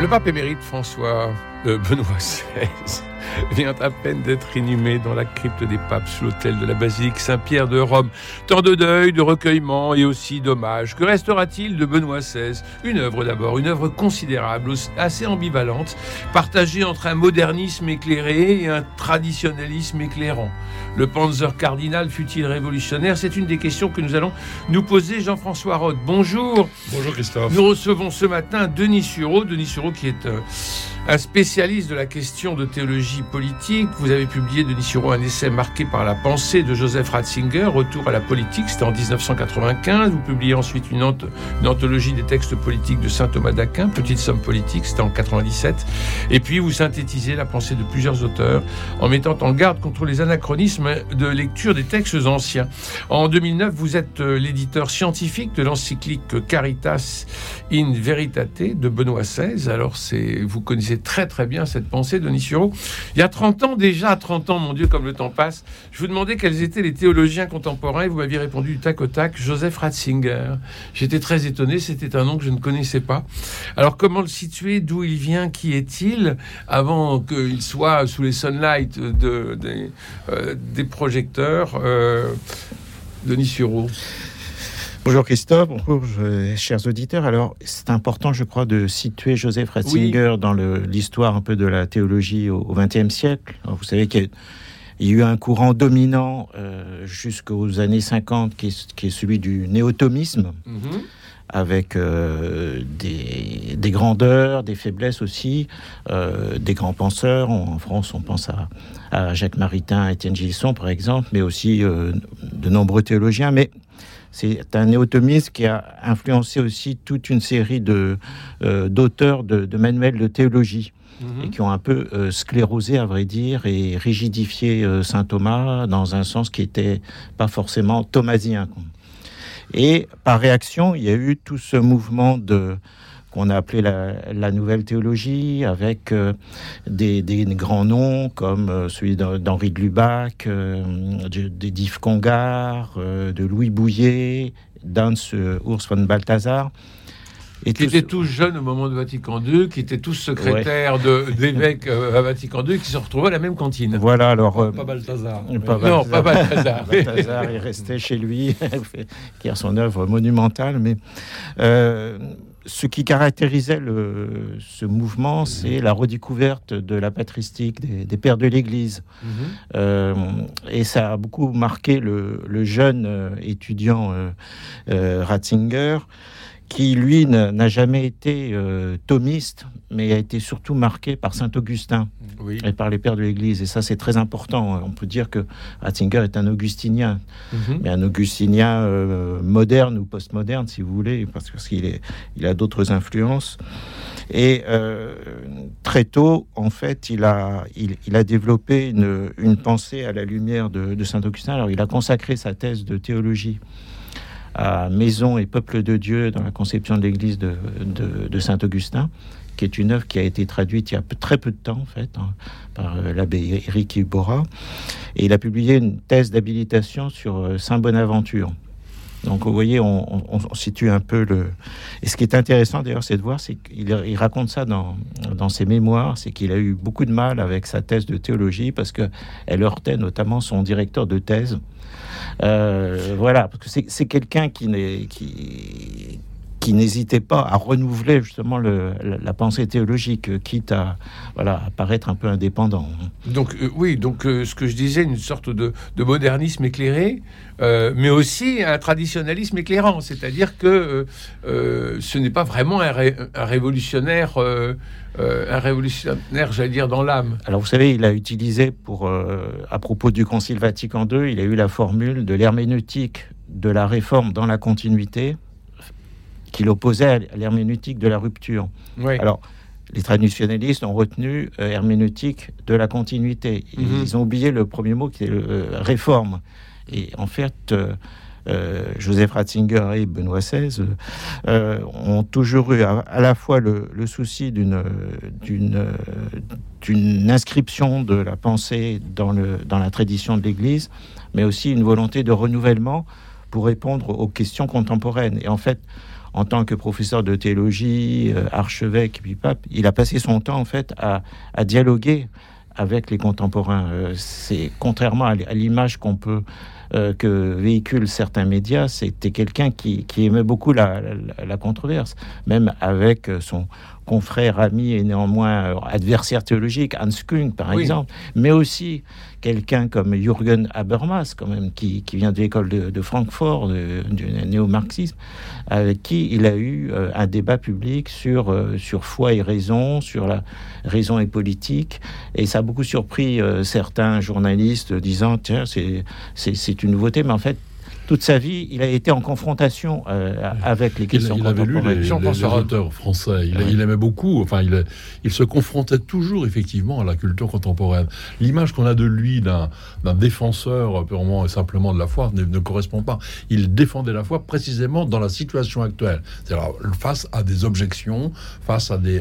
Le pape émérite François de Benoît XVI vient à peine d'être inhumé dans la crypte des papes sous l'autel de la basilique Saint-Pierre de Rome. Tant de deuil, de recueillement et aussi d'hommage. Que restera-t-il de Benoît XVI Une œuvre d'abord, une œuvre considérable, assez ambivalente, partagée entre un modernisme éclairé et un traditionnalisme éclairant. Le Panzer cardinal fut-il révolutionnaire? C'est une des questions que nous allons nous poser. Jean-François Roth, bonjour. Bonjour Christophe. Nous recevons ce matin Denis Sureau. Denis Sureau qui est euh, un spécialiste de la question de théologie politique. Vous avez publié, Denis Sureau, un essai marqué par la pensée de Joseph Ratzinger, Retour à la politique, c'était en 1995. Vous publiez ensuite une, une anthologie des textes politiques de saint Thomas d'Aquin, Petite somme politique, c'était en 97. Et puis vous synthétisez la pensée de plusieurs auteurs en mettant en garde contre les anachronismes de lecture des textes anciens. En 2009, vous êtes euh, l'éditeur scientifique de l'encyclique Caritas in Veritate de Benoît XVI. Alors c'est, vous connaissez très très bien cette pensée de Nishiro. Il y a 30 ans déjà, 30 ans, mon Dieu, comme le temps passe, je vous demandais quels étaient les théologiens contemporains et vous m'aviez répondu du tac au tac, Joseph Ratzinger. J'étais très étonné, c'était un nom que je ne connaissais pas. Alors comment le situer, d'où il vient, qui est-il, avant qu'il soit sous les sunlights de, des, euh, projecteurs euh, Denis Sureau Bonjour Christophe, bonjour chers auditeurs. Alors c'est important je crois de situer Joseph Ratzinger oui. dans l'histoire un peu de la théologie au XXe siècle. Alors, vous savez qu'il y a eu un courant dominant euh, jusqu'aux années 50 qui est, qui est, celui du néotomisme, mm -hmm. avec euh, des, des, grandeurs, des faiblesses aussi, euh, des grands penseurs. En France, on pense à, à Jacques Maritain, Étienne Gilson par exemple, mais aussi euh, de nombreux théologiens. Mais c'est un néotomisme qui a influencé aussi toute une série de euh, d'auteurs de, de, manuels de théologie -hmm. et qui ont un peu euh, sclérosé, à vrai dire, et rigidifié euh, saint Thomas dans un sens qui était pas forcément thomasien. Et par réaction, il y a eu tout ce mouvement de qu'on a appelé la, la, nouvelle théologie, avec euh, des, des, grands noms comme euh, celui d'Henri de Lubac, euh, d'Yves Congar, euh, de Louis Bouillet, d'Hans Urs von Balthasar. Et qui étaient tous jeunes au moment de Vatican II, qui étaient tous secrétaires ouais. d'évêques à Vatican II, qui se retrouvaient à la même cantine. Voilà, alors... Euh, pas Balthazar. Pas non, pas Balthazar. Balthazar, il restait chez lui, qui a son œuvre monumentale, mais... Euh, ce qui caractérisait le, ce mouvement, c'est la redécouverte de la patristique des, des pères de l'Église. -hmm. euh, et ça a beaucoup marqué le, le jeune euh, étudiant euh, Ratzinger, qui, lui, n'a jamais été thomiste, mais a été surtout marqué par Saint Augustin oui. et par les pères de l'Église. Et ça, c'est très important. On peut dire que Ratzinger est un augustinien, mm -hmm. mais un augustinien euh, moderne ou postmoderne, si vous voulez, parce qu'il il a d'autres influences. Et euh, très tôt, en fait, il a, il, il a développé une, une, pensée à la lumière de, de Saint Augustin. Alors, il a consacré sa thèse de théologie à Maison et Peuple de Dieu dans la conception de l'Église de, de, Saint-Augustin, qui est une œuvre qui a été traduite il y a très peu de temps, en fait, hein, par euh, l'abbé Éric Ibora. Et il a publié une thèse d'habilitation sur euh, Saint Bonaventure. Donc, vous voyez, on, situe un peu le. Et ce qui est intéressant d'ailleurs, c'est de voir, c'est qu'il il raconte ça dans, dans ses mémoires, c'est qu'il a eu beaucoup de mal avec sa thèse de théologie parce qu'elle heurtait notamment son directeur de thèse. Euh, voilà, parce que c'est quelqu'un qui n'est qui qui n'hésitait pas à renouveler justement le, la, la, pensée théologique, quitte à, voilà, à paraître un peu indépendant. Donc euh, oui, donc euh, ce que je disais, une sorte de, de modernisme éclairé, euh, mais aussi un traditionnalisme éclairant, c'est-à-dire que ce n'est pas vraiment un, ré, un révolutionnaire, un révolutionnaire, j'allais dire, dans l'âme. Alors vous savez, il a utilisé pour, à propos du Concile Vatican II, il a eu la formule de l'herméneutique de la réforme dans la continuité qu'il opposait à l'herméneutique de la rupture. Alors, les traditionnalistes ont retenu euh, herméneutique de la continuité. Mhm. Ils ont oublié le premier mot qui est le, euh, réforme. Et en fait, euh, Joseph Ratzinger et Benoît XVI ont toujours eu à, la fois le, souci d'une d'une inscription de la pensée dans, le, dans la tradition de l'Église, mais aussi une volonté de renouvellement pour répondre aux questions contemporaines. Et en fait, en tant que professeur de théologie, euh, archevêque, puis pape, il a passé son temps en fait à, dialoguer avec les contemporains. Euh, c'est contrairement à l'image qu'on peut euh, que véhiculent certains médias, c'était quelqu'un qui, aimait beaucoup la, controverse, même avec son confrère, ami et néanmoins adversaire théologique, Hans Kung par exemple, mais aussi quelqu'un comme Jürgen Habermas, quand même, qui, vient de l'école de, Francfort, du néo-marxisme, avec qui il a eu euh, un débat public sur, euh, sur foi et raison, sur la raison et politique. Et ça a beaucoup surpris euh, certains journalistes disant, tiens, c'est une nouveauté, mais en fait, toute sa vie, il a été en confrontation euh, avec les questions il, il avait lu les, auteurs français. Il, aimait beaucoup. Enfin, il, il se confrontait toujours effectivement à la culture contemporaine. L'image qu'on a de lui d'un défenseur purement et simplement de la foi ne, correspond pas. Il défendait la foi précisément dans la situation actuelle, c'est-à-dire face à des objections, face à des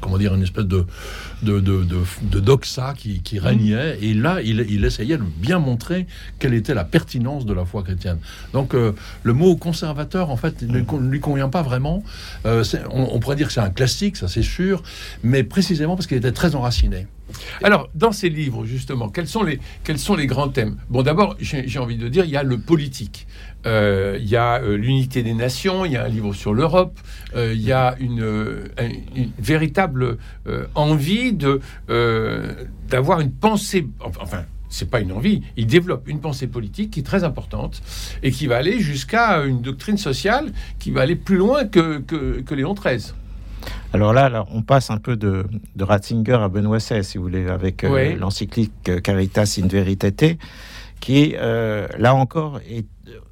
comment dire une espèce de de, de, de, doxa qui, qui régnait. Et là, il, il essayait de bien montrer quelle était la pertinence de la foi Donc euh, le mot conservateur, en fait, ne, lui convient pas vraiment. Euh, on, pourrait dire que c'est un classique, ça c'est sûr, mais précisément parce qu'il était très enraciné. Alors, dans ces livres, justement, quels sont les, quels sont les grands thèmes? Bon, d'abord, j'ai envie de dire, il y a le politique. Euh, il y a l'unité des nations, il y a un livre sur l'Europe, il y a une, une véritable envie de d'avoir une pensée, enfin c'est pas une envie, il développe une pensée politique qui est très importante et qui va aller jusqu'à une doctrine sociale qui va aller plus loin que, que, Léon XIII. Alors là, on passe un peu de, Ratzinger à Benoît XVI, si vous voulez, avec euh, l'encyclique Caritas in Veritate, qui, euh, là encore, est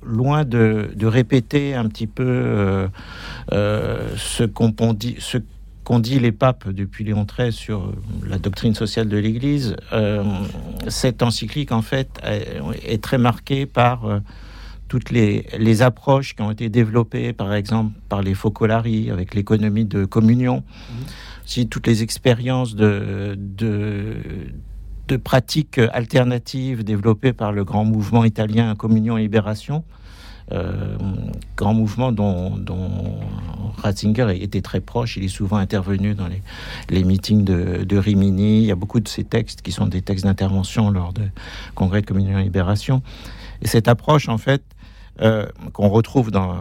loin de, répéter un petit peu euh, ce qu'on dit, ce qu'ont dit les papes depuis Léon XIII sur la doctrine sociale de l'Église, euh, cette encyclique, en fait, est, très marquée par euh, toutes les, les, approches qui ont été développées, par exemple, par les Focolari, avec l'économie de communion, mmh. si toutes les expériences de, de, de, pratiques alternatives développées par le grand mouvement italien Communion et Libération, euh, grand mouvement dont, Ratzinger était très proche. Il est souvent intervenu dans les, meetings de, Rimini. Il y a beaucoup de ces textes qui sont des textes d'intervention lors de congrès de communion libération. Et cette approche, en fait, euh, qu'on retrouve dans,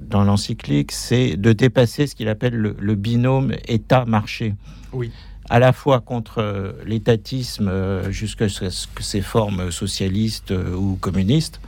dans l'encyclique, c'est de dépasser ce qu'il appelle le, le binôme État-marché. Oui à la fois contre euh, l'étatisme euh, jusqu'à ses formes socialistes euh, ou communistes,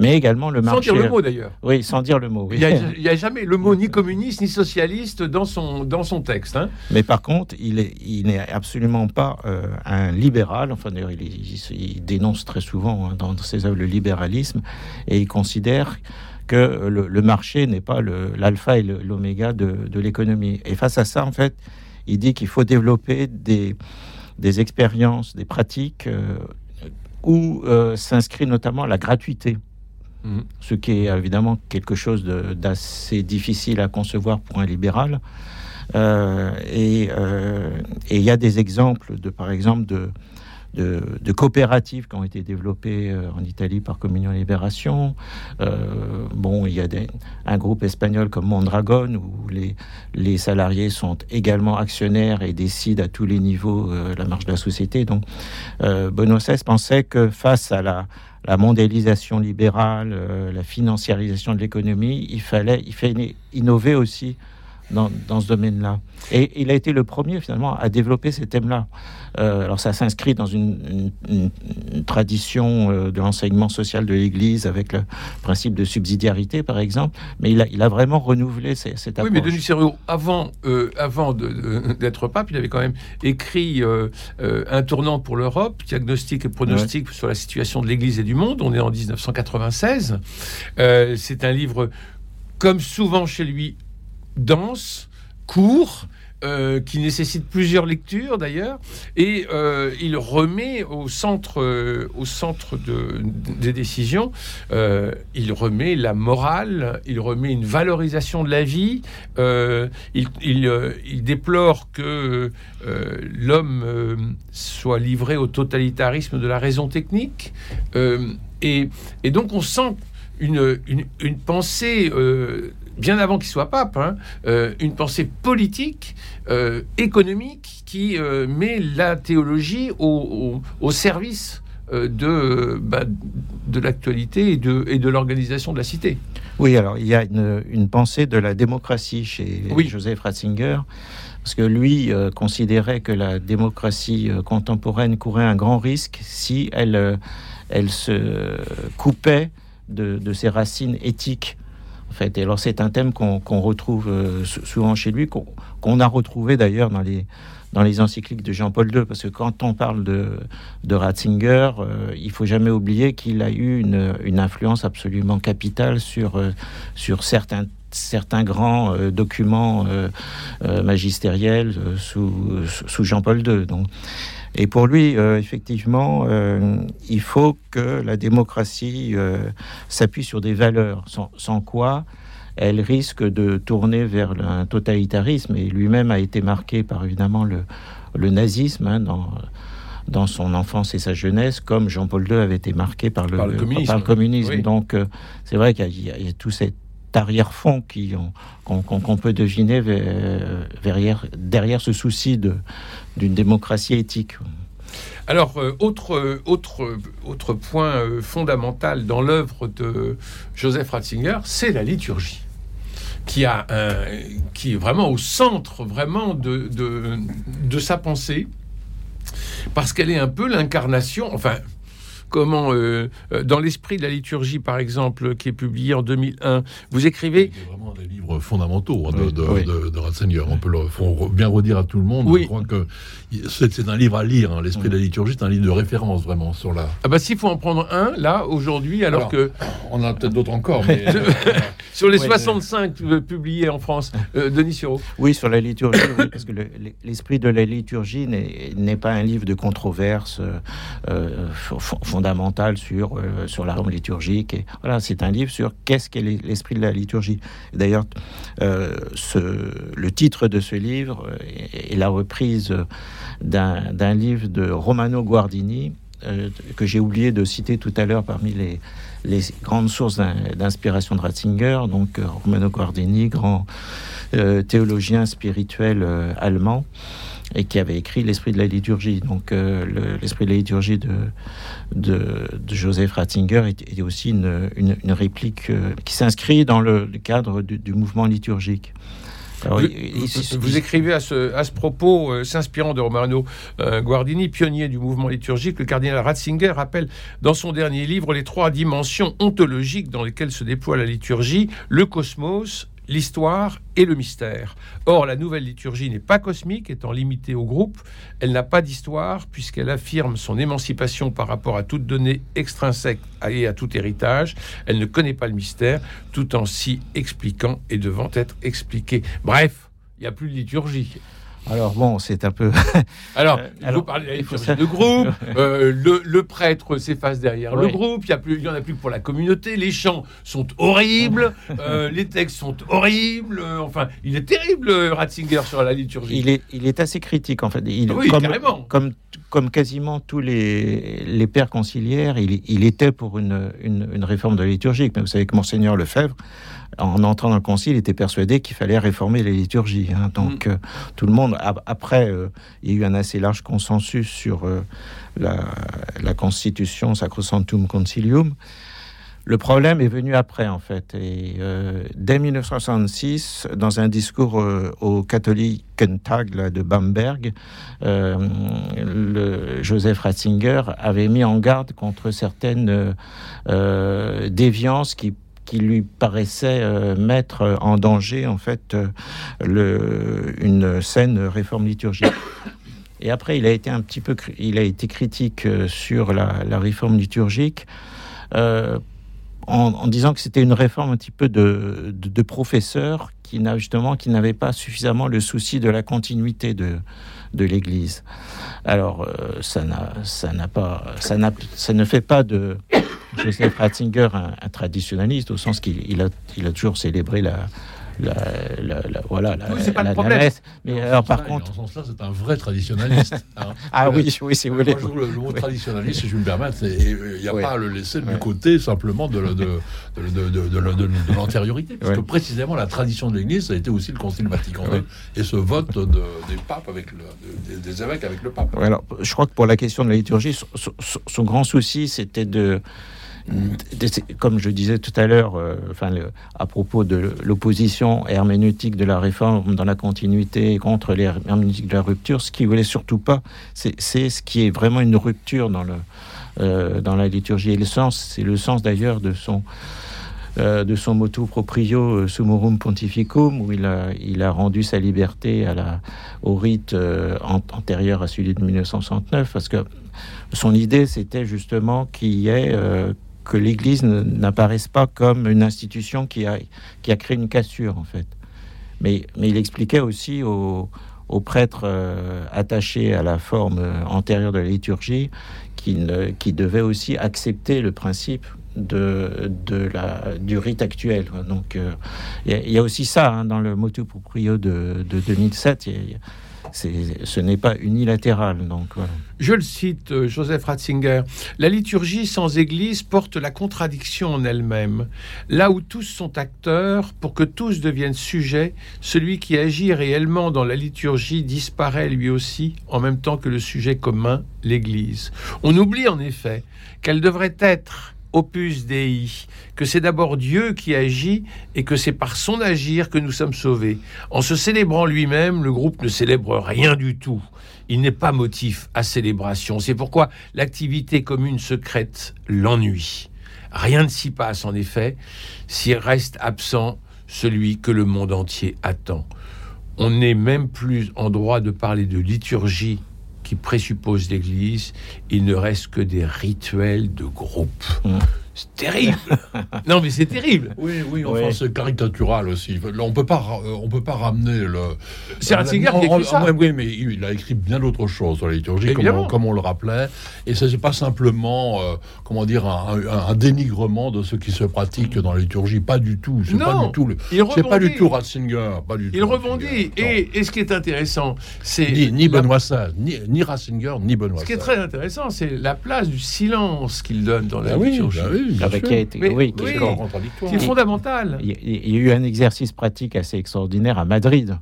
mais également le marché. Sans dire le mot d'ailleurs. Oui, sans dire le mot. Il n'y a, jamais le mot ni communiste ni socialiste dans son, dans son texte. Hein. Mais par contre, il n'est il absolument pas un libéral. Enfin, d'ailleurs, il, il, dénonce très souvent hein, dans ses œuvres le libéralisme et il considère que le, marché n'est pas l'alpha et l'oméga de, de l'économie. Et face à ça, en fait, il dit qu'il faut développer des, des expériences, des pratiques euh, où euh, s'inscrit notamment la gratuité. Mhm. Ce qui est évidemment quelque chose d'assez difficile à concevoir pour un libéral. Euh, et il y a des exemples de, par exemple, de, de, coopératives qui ont été développées euh, en Italie par Communion Libération. Euh, bon, il y a un groupe espagnol comme Mondragon où les, salariés sont également actionnaires et décident à tous les niveaux euh, la marche de la société. Donc, Benoît XVI pensait que face à la, mondialisation libérale, la financiarisation de l'économie, il fallait innover aussi dans, dans ce domaine-là. Et il a été le premier finalement à développer ces thèmes-là. Euh, alors ça s'inscrit dans une, tradition euh, de l'enseignement social de l'Église avec le principe de subsidiarité, par exemple. Mais il a, il a vraiment renouvelé cette approche. Oui, mais Denis Serrault, avant, euh, avant d'être pape, il avait quand même écrit un tournant pour l'Europe, diagnostic et pronostic sur la situation de l'Église et du monde. On est en 1996. C'est un livre comme souvent chez lui, dense, court, euh, qui nécessite plusieurs lectures d'ailleurs, et euh, il remet au centre, euh, au centre de, des décisions, il remet la morale, il remet une valorisation de la vie, il, il, déplore que l'homme soit livré au totalitarisme de la raison technique, et, et, donc on sent une, une, une pensée bien avant qu'il soit pape, hein, euh, une pensée politique, euh, économique, qui euh, met la théologie au, service de, bah, de l'actualité et de, et de l'organisation de la cité. Oui, alors il y a une, pensée de la démocratie chez Joseph Ratzinger, parce que lui considérait que la démocratie contemporaine courait un grand risque si elle, elle se coupait de, de ses racines éthiques Et alors c'est un thème qu'on retrouve euh, souvent chez lui, qu'on a retrouvé d'ailleurs dans les, dans les encycliques de Jean-Paul II, parce que quand on parle de, de Ratzinger, euh, il faut jamais oublier qu'il a eu une, influence absolument capitale sur, euh, sur certains certains grands documents magistériels sous, sous Jean-Paul II. Et pour lui, euh, effectivement, euh, il faut que la démocratie euh, s'appuie sur des valeurs, sans, quoi elle risque de tourner vers un totalitarisme. Et lui-même a été marqué par évidemment le, le nazisme hein, dans, dans son enfance et sa jeunesse, comme Jean-Paul II avait été marqué par le, communisme. Donc c'est vrai qu'il y, a tout arrière-fond qu'on peut deviner derrière, derrière ce souci d'une démocratie éthique. Alors, euh, autre, euh, autre, autre point euh, fondamental dans l'œuvre de Joseph Ratzinger, c'est la liturgie. Qui, a qui est vraiment au centre vraiment de, de, de sa pensée, parce qu'elle est un peu l'incarnation, enfin, comment, euh, euh, dans l'esprit de la liturgie, par exemple, qui est publié en 2001, vous écrivez... C'est vraiment des livres fondamentaux hein, de, de, Ratzinger. On peut le, faut bien redire à tout le monde. Oui. Je crois que c'est un livre à lire. Hein. L'esprit de la liturgie, c'est un livre de référence vraiment sur la... Ah bah s'il faut en prendre un, là, aujourd'hui, alors, que... On en a peut-être d'autres encore, mais... sur les 65 publiés en France, euh, Denis Sureau. Oui, sur la liturgie, parce que l'esprit de la liturgie n'est pas un livre de controverse euh, fondamentale sur, euh, sur la norme liturgique. Et voilà, c'est un livre sur qu'est-ce qu'est l'esprit de la liturgie. D'ailleurs, euh, le titre de ce livre est, la reprise d'un livre de Romano Guardini, euh, que j'ai oublié de citer tout à l'heure parmi les, les grandes sources d'inspiration de Ratzinger, donc Romano Guardini, grand théologien spirituel allemand et qui avait écrit L'Esprit de la liturgie. Donc, euh, l'Esprit de la liturgie de, de, Joseph Ratzinger est, aussi une, une, réplique euh, qui s'inscrit dans le, cadre du, mouvement liturgique. vous, écrivez à ce, à ce propos, euh, s'inspirant de Romano Guardini, pionnier du mouvement liturgique, le cardinal Ratzinger rappelle dans son dernier livre les trois dimensions ontologiques dans lesquelles se déploie la liturgie, le cosmos, l'histoire et le mystère. Or, la nouvelle liturgie n'est pas cosmique, étant limitée au groupe. Elle n'a pas d'histoire, puisqu'elle affirme son émancipation par rapport à toute donnée extrinsèque et à tout héritage. Elle ne connaît pas le mystère, tout en s'y expliquant et devant être expliquée. Bref, il n'y a plus de liturgie. Alors bon, c'est un peu. alors, euh, vous parlez de groupe. Euh, le, prêtre s'efface derrière le groupe. Il y a plus, il y en a plus pour la communauté. Les chants sont horribles. Euh, les textes sont horribles. Enfin, il est terrible Ratzinger sur la liturgie. Il est, il est assez critique en fait. Il, oui, comme, carrément. Comme, comme quasiment tous les, les pères conciliaires, il, il était pour une, une, une réforme de la liturgie. Mais vous savez que monseigneur Lefebvre en entrant dans le concile, était persuadé qu'il fallait réformer les liturgies. Hein. Donc, mm. euh, tout le monde, après, euh, il y a eu un assez large consensus sur euh, la, constitution Sacrosanctum Concilium. Le problème est venu après, en fait. Et dès 1966, dans un discours au Katholikentag de Bamberg, le Joseph Ratzinger avait mis en garde contre certaines déviances qui qui lui paraissait euh, mettre en danger en fait euh, le, une saine réforme liturgique. Et après, il a été un petit peu, il a été critique euh, sur la, réforme liturgique en, disant que c'était une réforme un petit peu de, de, professeur qui n'a justement qui n'avait pas suffisamment le souci de la continuité de, de l'Église. Alors ça n'a ça n'a pas ça n'a ça ne fait pas de Joseph Ratzinger un, traditionnaliste au sens qu'il a il a toujours célébré la la, voilà, la, c'est pas le problème. Mais alors, par contre. Dans ce sens-là, c'est un vrai traditionnaliste. Hein. ah oui, oui, si vous voulez. le, mot traditionnaliste, si je me permets, il n'y a pas à le laisser du côté simplement de, de, de, l'antériorité. Parce que précisément, la tradition de l'Église, ça a été aussi le Concile Vatican II et ce vote des papes avec le, des, évêques avec le pape. alors, je crois que pour la question de la liturgie, son grand souci, c'était de comme je disais tout à l'heure, euh, enfin, à propos de l'opposition herméneutique de la réforme dans la continuité contre l'herméneutique de la rupture, ce qu'il voulait surtout pas, c'est ce qui est vraiment une rupture dans, le, euh, dans la liturgie. Et le sens, c'est le sens d'ailleurs de son, euh, de son motu proprio Summorum Pontificum, où il a, rendu sa liberté au rite antérieur à celui de 1969, parce que son idée, c'était justement qu'il y ait que l'Église n'apparaisse pas comme une institution qui a, qui a créé une cassure, en fait. Mais, mais il expliquait aussi aux, prêtres euh, attachés à la forme euh, antérieure de la liturgie qui, qui devaient aussi accepter le principe de, de la, du rite actuel. Donc euh, il y, a aussi ça hein, dans le motu proprio de, de 2007 ce n'est pas unilatéral. Je le cite, euh, Joseph Ratzinger, la liturgie sans Église porte la contradiction en elle-même. Là où tous sont acteurs, pour que tous deviennent sujets, celui qui agit réellement dans la liturgie disparaît lui aussi, en même temps que le sujet commun, l'Église. On oublie en effet qu'elle devrait être opus dei, que c'est d'abord Dieu qui agit et que c'est par son agir que nous sommes sauvés. En se célébrant lui-même, le groupe ne célèbre rien du tout. Il n'est pas motif à célébration. C'est pourquoi l'activité commune secrète l'ennui. Rien ne s'y passe en effet s'il reste absent celui que le monde entier attend. On n'est même plus en droit de parler de liturgie qui présuppose l'Église, il ne reste que des rituels de groupe. Mmh. C'est terrible. non, mais c'est terrible. Oui, oui, enfin, c'est caricatural aussi. on peut pas, euh, on peut pas ramener le. C'est Ratzinger qui écrit ça. Oui, mais il a écrit bien d'autres choses sur la liturgie, comme on, le rappelait. Et ce n'est pas simplement, euh, comment dire, un, dénigrement de ce qui se pratique dans la liturgie. Pas du tout. C'est pas du tout. C'est pas du tout Ratzinger. Pas du il rebondit. Et, et, ce qui est intéressant, c'est ni, ni Benoît XVI, ni, ni, Ratzinger, ni Benoît. Ce qui est très intéressant, c'est la place du silence qu'il donne dans la bah liturgie. Oui, c'est fondamental. Il, y a eu un exercice pratique assez extraordinaire à Madrid.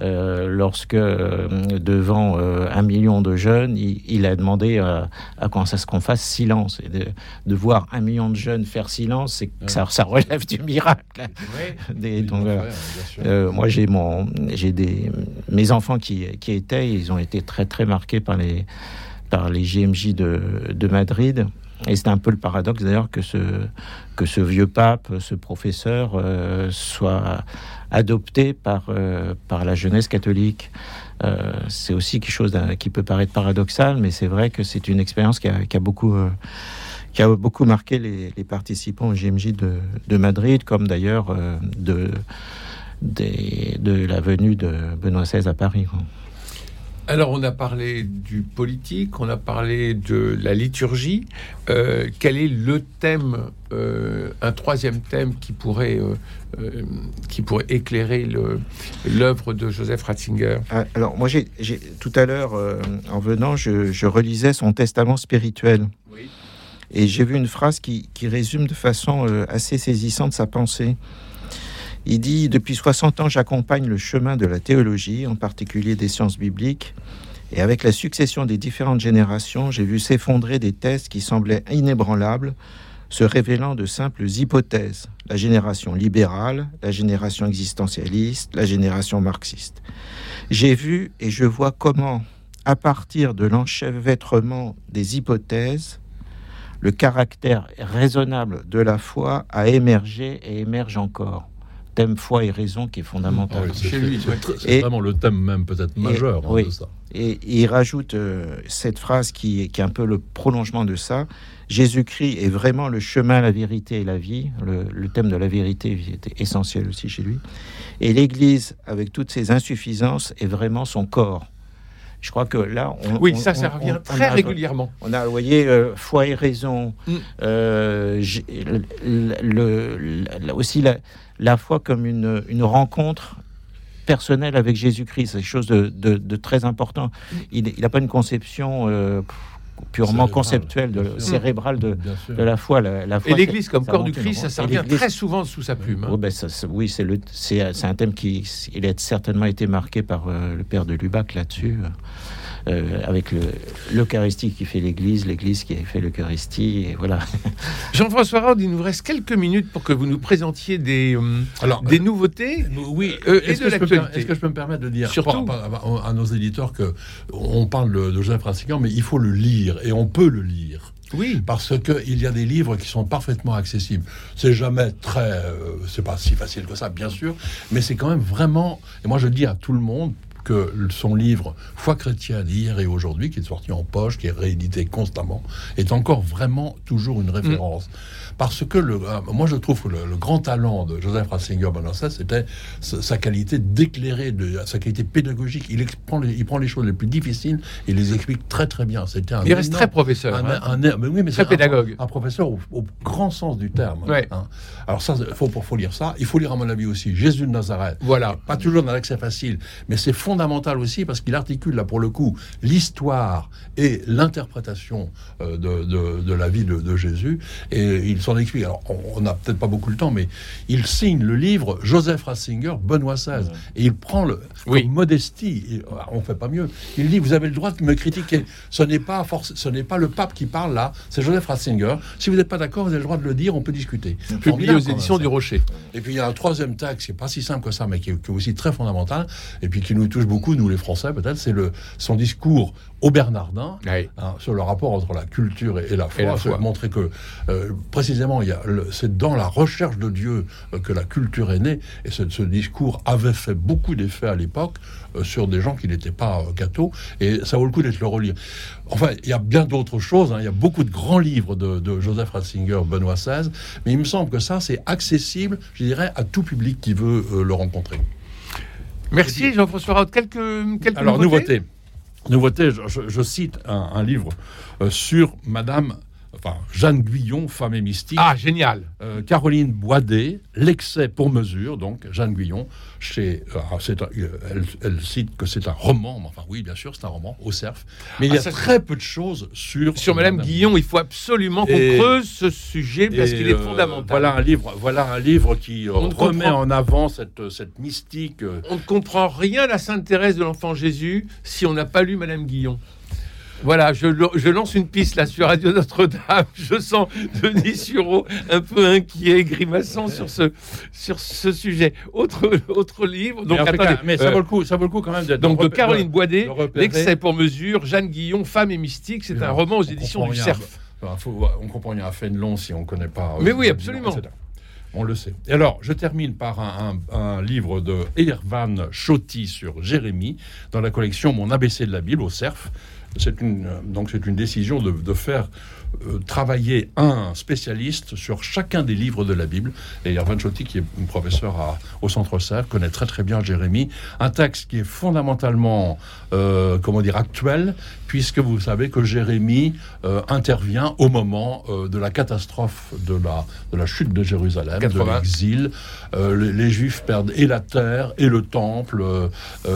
Euh, lorsque euh, devant euh, un million de jeunes, il, a demandé à qu'on qu'on fasse silence. Et de, voir un million de jeunes faire silence, c'est ça, ça, relève du miracle. moi, j'ai mon, j'ai des mes enfants qui, qui étaient, ils ont été très très marqués par les par les GMJ de, de Madrid. Et c'est un peu le paradoxe d'ailleurs que ce, que ce vieux pape, ce professeur, euh, soit adopté par, euh, par la jeunesse catholique. Euh, c'est aussi quelque chose qui peut paraître paradoxal, mais c'est vrai que c'est une expérience qui a, beaucoup, qui a beaucoup marqué les, les participants au GMJ de, de Madrid, comme d'ailleurs de, de la venue de Benoît XVI à Paris. Alors, on a parlé du politique, on a parlé de la liturgie. Euh, quel est le thème, euh, un troisième thème qui pourrait, euh, qui pourrait éclairer l'œuvre de Joseph Ratzinger? Ah, Alors, moi, j'ai tout à l'heure, en venant, je, relisais son testament spirituel. Et j'ai vu une phrase qui, qui résume de façon assez saisissante sa pensée. Il dit Depuis 60 ans, j'accompagne le chemin de la théologie, en particulier des sciences bibliques. Et avec la succession des différentes générations, j'ai vu s'effondrer des thèses qui semblaient inébranlables, se révélant de simples hypothèses. La génération libérale, la génération existentialiste, la génération marxiste. J'ai vu et je vois comment, à partir de l'enchevêtrement des hypothèses, le caractère raisonnable de la foi a émergé et émerge encore thème foi et raison qui est fondamental. Ah chez lui, c'est vraiment le thème même peut-être majeur hein, de ça. Et, il rajoute euh, cette phrase qui, qui, est un peu le prolongement de ça. Jésus-Christ est vraiment le chemin, la vérité et la vie. Le, thème de la vérité était essentiel aussi chez lui. Et l'Église, avec toutes ses insuffisances, est vraiment son corps. Je crois que là, on, oui, ça, ça revient très régulièrement. On a, vous voyez, euh, foi et raison. Mm. Euh, le, aussi la, la, foi comme une, une rencontre personnelle avec Jésus-Christ. C'est quelque chose de, de, très important. Mm. Il n'a pas une conception. Euh, purement conceptuelle, de, cérébrale de, de, la foi. La, foi Et l'Église comme corps du Christ, ça, revient très souvent sous sa plume. Hein. Ben, oui, c'est un thème qui il a certainement été marqué par euh, le père de Lubac là-dessus. Euh, avec l'Eucharistie qui fait l'Église, l'Église qui fait l'Eucharistie, et voilà. Jean-François Raud, il nous reste quelques minutes pour que vous nous présentiez des, euh, Alors, des nouveautés oui, est-ce que, est que, je peux me permettre de dire Surtout, à, nos éditeurs que on parle de, de Joseph mais il faut le lire, et on peut le lire. Oui. Parce qu'il y a des livres qui sont parfaitement accessibles. C'est jamais très. c'est pas si facile que ça, bien sûr, mais c'est quand même vraiment. Et moi, je dis à tout le monde, que son livre Foi chrétienne hier et aujourd'hui, qui est sorti en poche, qui est réédité constamment, est encore vraiment toujours une référence. Parce que le, euh, moi, je trouve que le, grand talent de Joseph Ratzinger Bonassa, c'était sa, qualité d'éclairer, sa qualité pédagogique. Il, prend les, il prend les choses les plus difficiles et les explique très très bien. C'était un il reste très professeur, un, hein. mais oui, mais très pédagogue, un, professeur au, grand sens du terme. Hein. Alors ça, faut faut lire ça. Il faut lire à mon avis aussi Jésus de Nazareth. Voilà, pas toujours dans l'accès facile, mais c'est fondamental aussi parce qu'il articule là pour le coup l'histoire et l'interprétation euh, de, de, la vie de, de Jésus et il s'en explique. Alors, on n'a peut-être pas beaucoup de temps, mais il signe le livre Joseph Ratzinger, Benoît XVI, et il prend le oui. modestie. on fait pas mieux. Il dit vous avez le droit de me critiquer. Ce n'est pas force, ce n'est pas le pape qui parle là, c'est Joseph Ratzinger. Si vous n'êtes pas d'accord, vous avez le droit de le dire. On peut discuter. Publié aux éditions du Rocher. Et puis il y a un troisième texte qui est pas si simple que ça, mais qui est, aussi très fondamental, et puis qui nous touche beaucoup, nous les Français peut-être, c'est le son discours au Bernardin hein, sur le rapport entre la culture et, la foi, et montrer que euh, précisément c'est dans la recherche de Dieu euh, que la culture est née, et ce, discours avait fait beaucoup d'effets à l'époque euh, sur des gens qui n'étaient pas cathos, et ça vaut le coup d'être le relire. Enfin, il y a bien d'autres choses, hein. il y a beaucoup de grands livres de, Joseph Ratzinger, Benoît XVI, mais il me semble que ça, c'est accessible, je dirais, à tout public qui veut le rencontrer. Merci Jean-François Quelques, quelques Alors, nouveautés Nouveauté, je, cite un, livre euh, sur Madame enfin, Jeanne Guyon, femme et mystique. Ah, génial. Euh, Caroline Boidet, L'excès pour mesure, donc Jeanne Guyon. Chez, euh, elle, cite que c'est un roman, enfin oui, bien sûr, c'est un roman, au cerf. Mais il y a ah, très peu de choses sur. Sur Madame, Guillon, il faut absolument qu'on creuse ce sujet parce qu'il est fondamental. voilà, un livre, voilà un livre qui remet en avant cette, cette mystique. On ne comprend rien à Sainte Thérèse de l'Enfant Jésus si on n'a pas lu Madame Guillon. Voilà, je, lance une piste là sur Radio Notre-Dame. Je sens Denis Sureau un peu inquiet, grimaçant sur ce, sur ce sujet. Autre, autre livre. Donc, mais, ça, euh, vaut le coup, ça vaut le coup quand même Donc, de Caroline Boidet, L'excès pour mesure, Jeanne Guillon, Femme et mystique. C'est un roman aux éditions du Cerf. on comprend rien à Fénelon si on ne connaît pas. Mais oui, absolument. On le sait. Et alors, je termine par un, livre de Ervan Chotti sur Jérémie, dans la collection Mon ABC de la Bible, au CERF. C'est une, donc c'est une décision de, de faire euh, travailler un spécialiste sur chacun des livres de la Bible. Et Irvan Chotti, qui est professeur à, au Centre Serre, connaît très très bien Jérémie. Un texte qui est fondamentalement, euh, comment dire, actuel, puisque vous savez que Jérémie euh, intervient au moment de la catastrophe de la, de la chute de Jérusalem, de l'exil. Les, les, Juifs perdent et la terre, et le temple,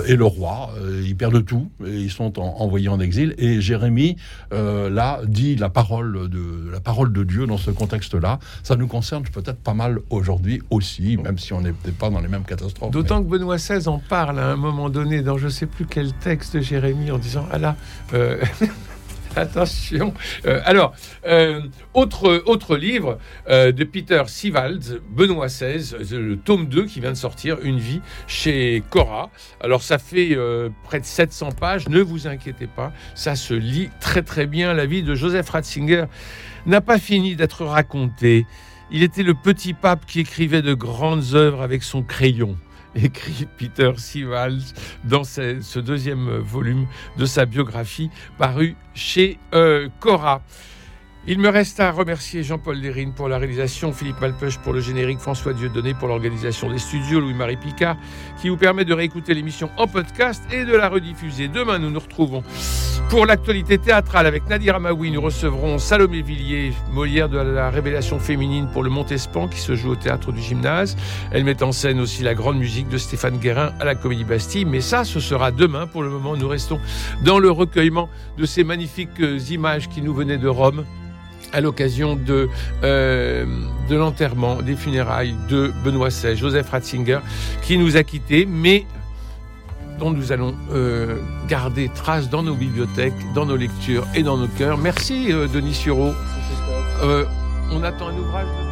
et le roi. ils perdent tout, et ils sont envoyés en exil. Et Jérémie, là, dit la parole de la parole de Dieu dans ce contexte-là. Ça nous concerne peut-être pas mal aujourd'hui aussi, même si on n'est pas dans les mêmes catastrophes. D'autant que Benoît XVI en parle à un moment donné dans je ne sais plus quel texte de Jérémie en disant Ah là, euh, Attention. Euh, alors, euh, autre, autre livre euh, de Peter Sivald, Benoît XVI, le tome 2 qui vient de sortir, Une vie, chez Cora. Alors, ça fait près de 700 pages, ne vous inquiétez pas, ça se lit très très bien. La vie de Joseph Ratzinger n'a pas fini d'être racontée. Il était le petit pape qui écrivait de grandes œuvres avec son crayon écrit Peter Sivals dans ce, deuxième volume de sa biographie paru chez euh, Cora. Il me reste à remercier Jean-Paul Lérine pour la réalisation, Philippe Malpeuch pour le générique, François Dieudonné pour l'organisation des studios, Louis-Marie Picard qui vous permet de réécouter l'émission en podcast et de la rediffuser. Demain, nous nous retrouvons pour l'actualité théâtrale avec Nadir Amaoui. Nous recevrons Salomé Villiers, Molière de la révélation féminine pour le Montespan qui se joue au théâtre du gymnase. Elle met en scène aussi la grande musique de Stéphane Guérin à la Comédie Bastille. Mais ça, ce sera demain. Pour le moment, nous restons dans le recueillement de ces magnifiques images qui nous venaient de Rome à l'occasion de, euh, de l'enterrement, des funérailles de Benoît XVI, Joseph Ratzinger, qui nous a quittés, mais dont nous allons euh, garder trace dans nos bibliothèques, dans nos lectures et dans nos cœurs. Merci euh, Denis Sureau. on attend un ouvrage